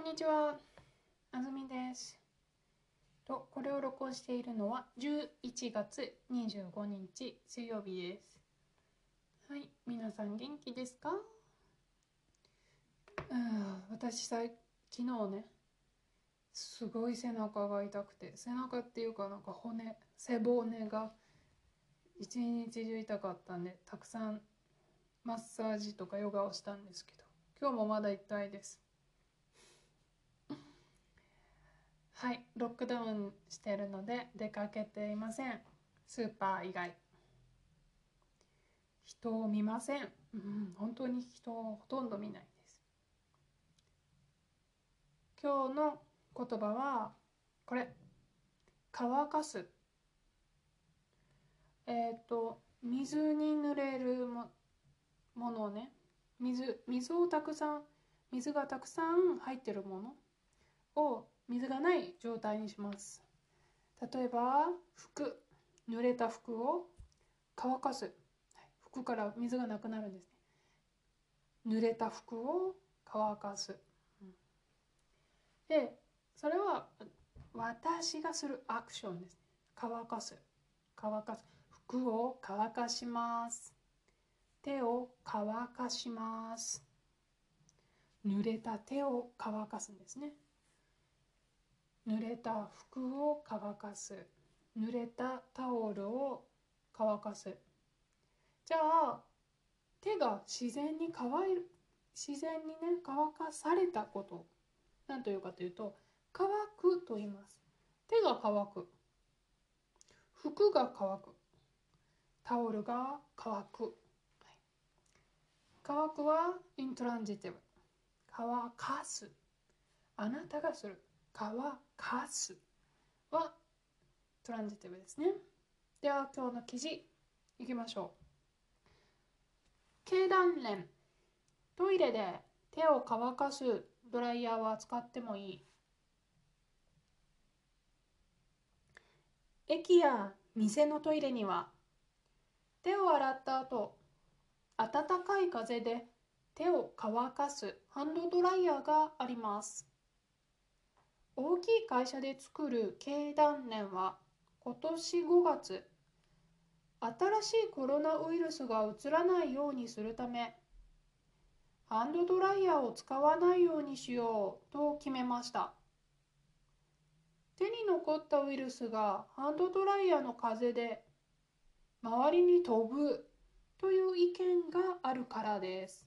んにちは。あずみです。と、これを録音しているのは11月25日水曜日です。はい、皆さん元気ですか？うん、私さ、昨日ね、すごい背中が痛くて、背中っていうかなんか骨、背骨が一日中痛かったんで、たくさんマッサージとかヨガをしたんですけど、今日もまだ痛いです。はい、ロックダウンしてるので出かけていません。スーパー以外。人を見ません。うん、本当に人をほとんど見ないです。今日の言葉はこれ。乾かす。えっ、と、水に濡れるもものをね、水、水をたくさん、水がたくさん入ってるものを水がない状態にします。例えば服、濡れた服を乾かす。服から水がなくなるんですね。濡れた服を乾かす。で、それは私がするアクションです。乾かす。乾かす。服を乾かします。手を乾かします。濡れた手を乾かすんですね。濡れた服を乾かす。濡れたタオルを乾かす。じゃあ手が自然に乾い自然にね乾かされたこと。何というかというと乾くと言います。手が乾く。服が乾く。タオルが乾く、はい、乾くはイントランジティブ。乾かす。あなたがする。乾かすはトランジティブですね。では今日の記事いきましょう。経団連トイレで手を乾かすドライヤーは使ってもいい。駅や店のトイレには手を洗った後暖かい風で手を乾かすハンドドライヤーがあります。大きい会社で作る経団連は今年5月新しいコロナウイルスがうつらないようにするためハンドドライヤーを使わないようにしようと決めました。手に残ったウイルスがハンドドライヤーの風で周りに飛ぶという意見があるからです。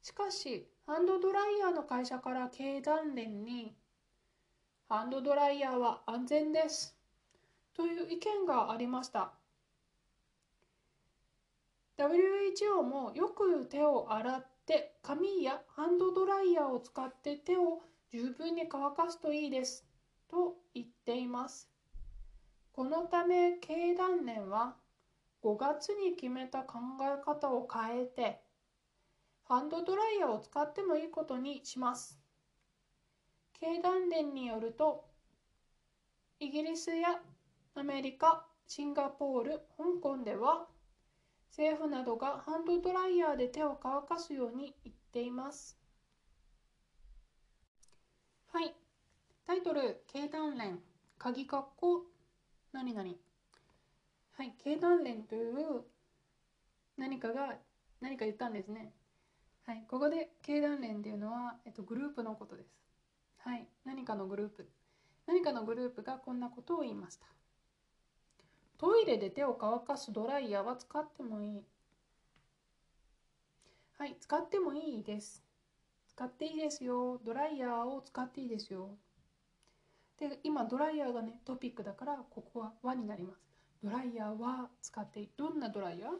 しかしハンドドライヤーの会社から経団連にハンドドライヤーは安全です。という意見がありました。WHO もよく手を洗って紙やハンドドライヤーを使って手を十分に乾かすといいです。と言っています。このため経団連は5月に決めた考え方を変えてハンドドライヤーを使ってもいいことにします。経団連によるとイギリスやアメリカシンガポール香港では政府などがハンドドライヤーで手を乾かすように言っています。はい。タイトル経団連。鍵括弧。何々。はい。経団連という何かが何か言ったんですね。はい。ここで経団連っていうのは、えっと、グループのことです。はい、何かのグループ何かのグループがこんなことを言いました。トイレで手を乾かすドライヤーは使ってもいい。はい。使ってもいいです。使っていいですよ。ドライヤーを使っていいですよ。で今ドライヤーがねトピックだからここは和になります。ドライヤーは使っていい。どんなドライヤー？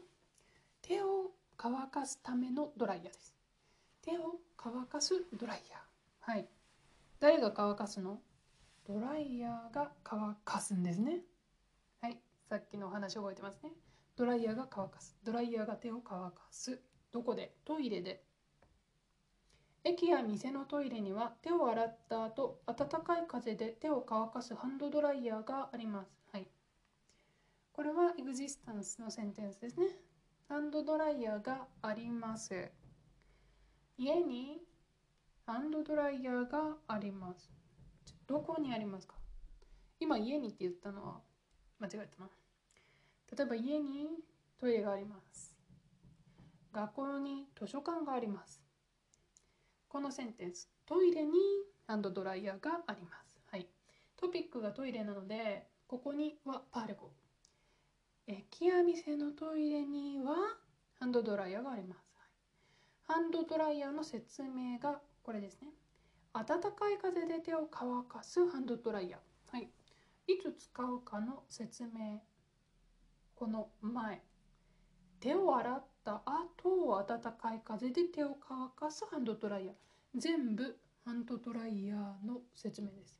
手を乾かすためのドライヤーです。手を乾かすドライヤー。はい。誰が乾かすの？ドライヤーが乾かすんですね。はい、さっきのお話覚えてますね。ドライヤーが乾かす。ドライヤーが手を乾かす。どこで？トイレで。駅や店のトイレには手を洗った後、暖かい風で手を乾かすハンドドライヤーがあります。はい。これはエグジスタンスのセンテンスですね。ハンドドライヤーがあります。家にハンドドライヤーがあります。どこにありますか？今家にって言ったのは間違えたな。例えば家にトイレがあります。学校に図書館があります。このセンテンス。トイレにハンドドライヤーがあります。はい。トピックがトイレなのでここにはパーレゴ駅や店のトイレにはハンドドライヤーがあります、ハンドドライヤーの説明がこれですね暖かい風で手を乾かすハンドドライヤー、はい、いつ使うかの説明この前手を洗った後暖かい風で手を乾かすハンドドライヤー全部ハンドドライヤーの説明です。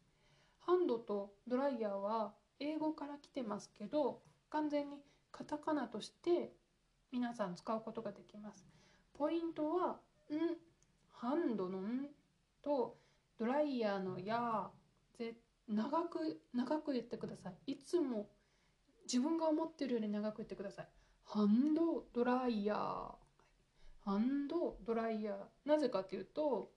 ハンドとドライヤーは英語から来てますけど完全にカタカナとして皆さん使うことができます。ポイントは「ん」ハンドの「ん」とドライヤーの「や」ぜ長く長く言ってください。いつも自分が思ってるより長く言ってください。ハンドドライヤー。ハンドドライヤー。なぜかというと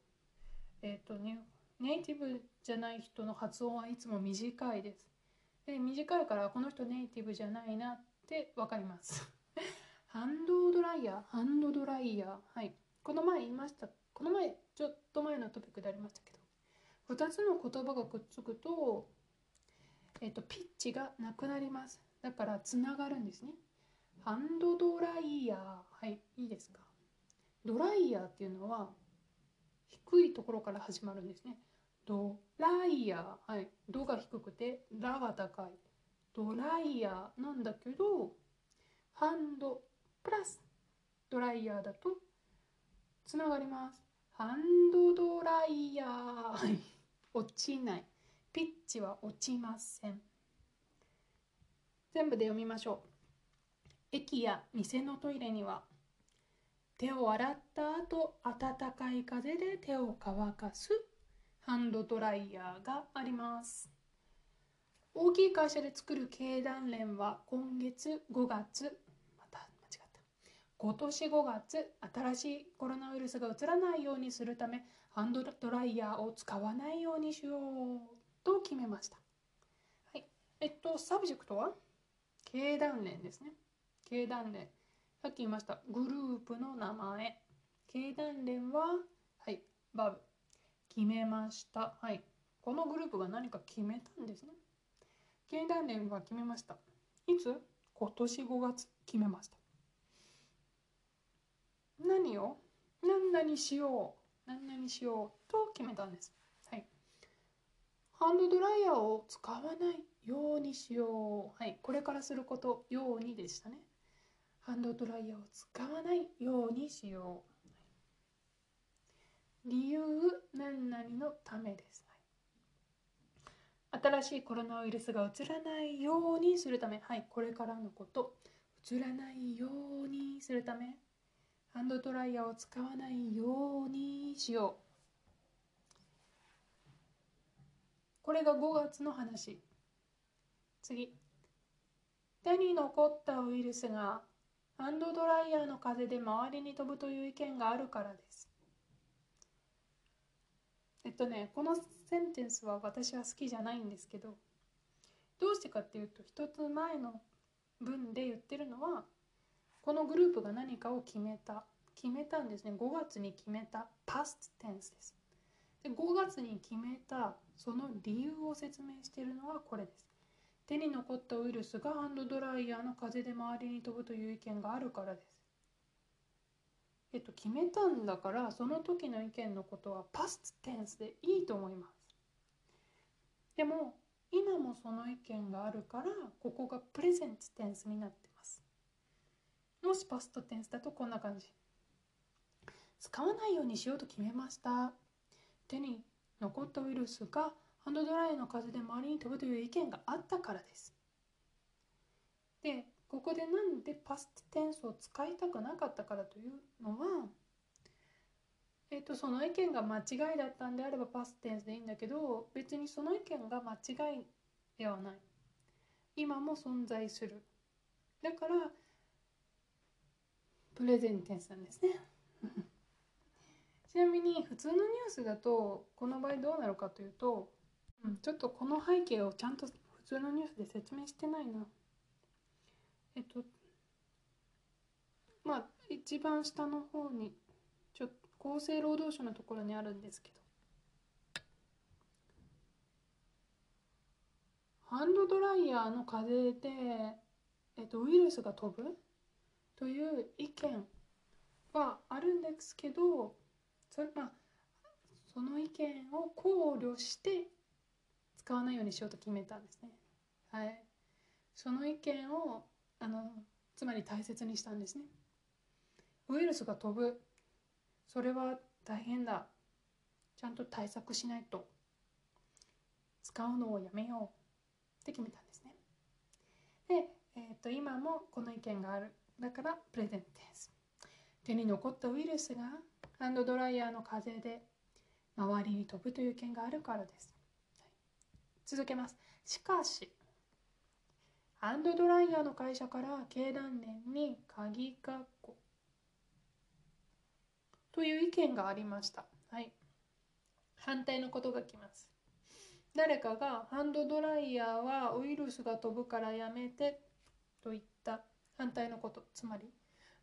えっ、ー、とねネイティブじゃない人の発音はいつも短いです。で短いからこの人ネイティブじゃないなって分かります。ハンドドライヤー。ハンドドライヤー。はい。この前言いましたこの前ちょっと前のトピックでありましたけど2つの言葉がくっつくと,、えーと、ピッチがなくなります。だからつながるんですね。ハンドドライヤー。はいいいですか。ドライヤーっていうのは低いところから始まるんですね。ドライヤー、はい、ドが低くてラが高い。ドライヤーなんだけどハンドプラスドライヤーだとつながります。ハンドドライヤー、落ちない。ピッチは落ちません。全部で読みましょう。駅や店のトイレには手を洗った後暖かい風で手を乾かすハンドドライヤーがあります。大きい会社で作る経団連は今月5月今年5月新しいコロナウイルスがうつらないようにするためハンドドライヤーを使わないようにしようと決めましたはいえっと subject は？経団連ですね経団連さっき言いましたグループの名前経団連ははいバブ決めました。はい。このグループが何か決めたんですね。経団連は決めました。いつ？今年5月決めました。何を？何々しよう。何々しようと決めたんです。はい。ハンドドライヤーを使わないようにしよう。はい。これからすることようにでしたね。ハンドドライヤーを使わないようにしよう。理由何々のためです。新しいコロナウイルスがうつらないようにするため、はい、これからのこと、うつらないようにするため、ハンドドライヤーを使わないようにしよう。これが5月の話。次。手に残ったウイルスがハンドドライヤーの風で周りに飛ぶという意見があるからです。えっとねこのセンテンスは私は好きじゃないんですけどどうしてかっていうと一つ前の文で言ってるのはこのグループが何かを決めた。決めたんですね。5月に決めた。past tense です。で5月に決めたその理由を説明しているのはこれです。手に残ったウイルスがハンドドライヤーの風で周りに飛ぶという意見があるからです。えっと、決めたんだからその時の意見のことはパステンスでいいと思います。でも今もその意見があるからここがプレゼントテンスになってもしパストテンスだとこんな感じ。使わないようにしようと決めました。手に残ったウイルスがハンドドライの風で周りに飛ぶという意見があったからです。でここでなんでパストテンスを使いたくなかったからというのは、えーと、その意見が間違いだったんであればパステンスでいいんだけど別にその意見が間違いではない。今も存在する。だからプレゼンテンスなんですねちなみに普通のニュースだとこの場合どうなるかというと、うん、ちょっとこの背景をちゃんと普通のニュースで説明してないな。えっとまあ一番下の方にちょっと厚生労働省のところにあるんですけどハンドドライヤーの風で、えっと、ウイルスが飛ぶという意見はあるんですけどそれ,、まあ、その意見を考慮して使わないようにしようと決めたんですね。はい、その意見をあのつまり大切にしたんですね。ウイルスが飛ぶそれは大変だちゃんと対策しないと使うのをやめようって決めたんですね。で、えー、と今もこの意見があるだからプレゼンテンス手に残ったウイルスがハンドドライヤーの風で周りに飛ぶという意見があるからです、はい、続けますしかしハンドドライヤーの会社から経団連に鍵括弧という意見がありました。はい。反対のことがきます。誰かがハンドドライヤーはウイルスが飛ぶからやめてと言った反対のこと。つまり、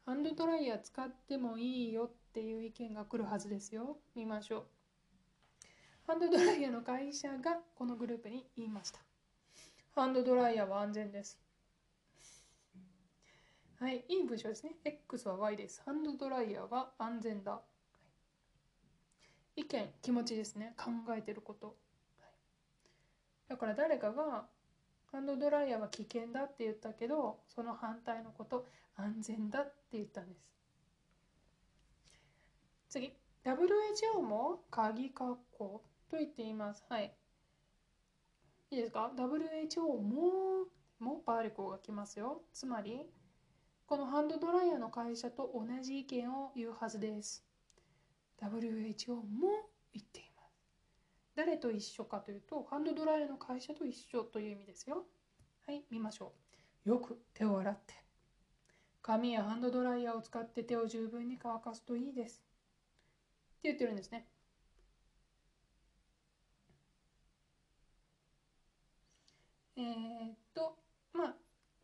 ハンドドライヤー使ってもいいよっていう意見が来るはずですよ。見ましょう。ハンドドライヤーの会社がこのグループに言いました。ハンドドライヤーは安全です。はい、いい文章ですね。X は Y です。ハンドドライヤーは安全だ。意見気持ちですね考えてること、だから誰かがハンドドライヤーは危険だって言ったけどその反対のこと安全だって言ったんです。次 WHO も鍵括弧と言っています。はい。いいですか？WHO ももパーリコが来ますよ。つまりこのハンドドライヤーの会社と同じ意見を言うはずです。WHO も言っています。誰と一緒かというと、ハンドドライヤーの会社と一緒という意味ですよ。はい、見ましょう。よく手を洗って。紙やハンドドライヤーを使って手を十分に乾かすといいです。って言ってるんですね。えー、っと、まあ、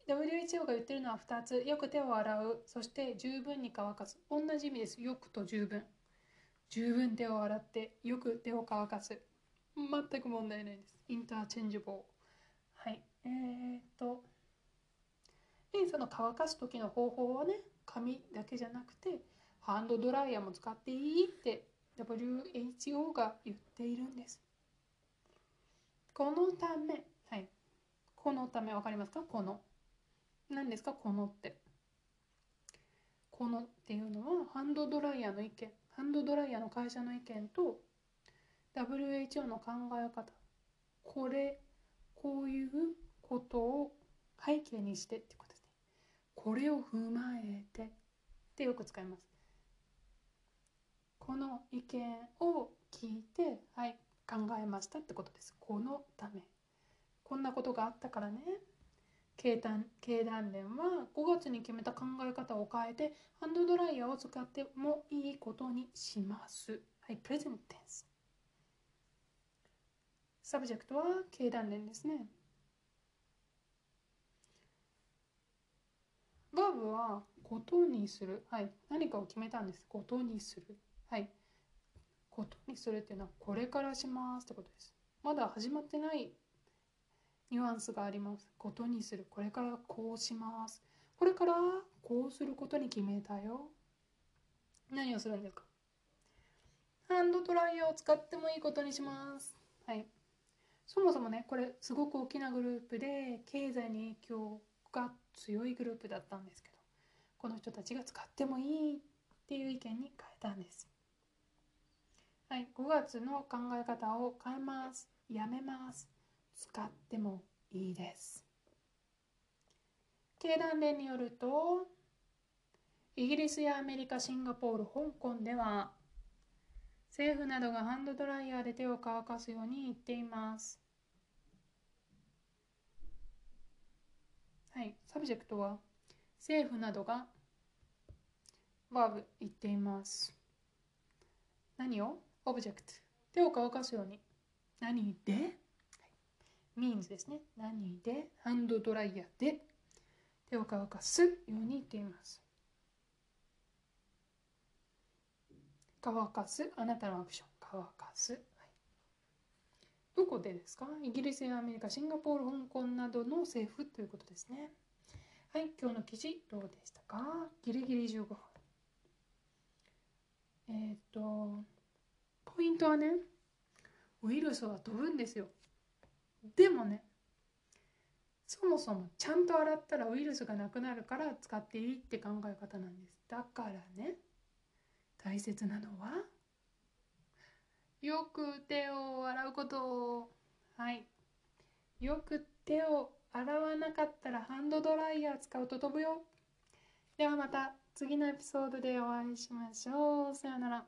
WHO が言ってるのは2つ。よく手を洗う。そして十分に乾かす。同じ意味です。よくと十分。十分手を洗ってよく手を乾かす全く問題ないです。インターチェンジボーはい。えー、っとでその乾かす時の方法はね紙だけじゃなくてハンドドライヤーも使っていいって WHO が言っているんです。このためはい。このため分かりますか？この。何ですか？このって。このっていうのはハンドドライヤーの意見。ハンドドライヤーの会社の意見と WHO の考え方。これこういうことを背景にしてってことですね。これを踏まえて。ってよく使います。この意見を聞いてはい考えましたってことです。このため。こんなことがあったからね。経団経団連は5月に決めた考え方を変えてハンドドライヤーを使ってもいいことにします。はい、プレゼンテンス。subject は経団連ですね。バーブはことにする。はい、何かを決めたんです。ことにする。はい。ことにするっていうのはこれからしますってことです。まだ始まってないニュアンスがあります。ことにする。これからこうします。これからこうすることに決めたよ。何をするんですか？ハンドドライを使ってもいいことにします。はい。そもそもね、これすごく大きなグループで経済に影響が強いグループだったんですけど、この人たちが使ってもいいっていう意見に変えたんです。はい、5月の考え方を変えます。やめます。使ってもいいです。経団連によるとイギリスやアメリカ、シンガポール、香港では政府などがハンドドライヤーで手を乾かすように言っています。はい、 subject は政府などがバーブ言っています。何を ?object。手を乾かすように。何で、はい ?means ですね。何で？ハンドドライヤーで手を乾かすように言っています。乾かす？あなたのアクション。乾かす。はい、どこでですか？イギリスやアメリカ、シンガポール、香港などの政府ということですね。はい、今日の記事どうでしたか？ギリギリ15分。えっ、と、ポイントはね、ウイルスは飛ぶんですよ。でもね、そもそもちゃんと洗ったらウイルスがなくなるから使っていいって考え方なんです。だからね、大切なのは？よく手を洗うこと。はい。よく手を洗わなかったらハンドドライヤー使うと飛ぶよ。ではまた次のエピソードでお会いしましょう。さよなら。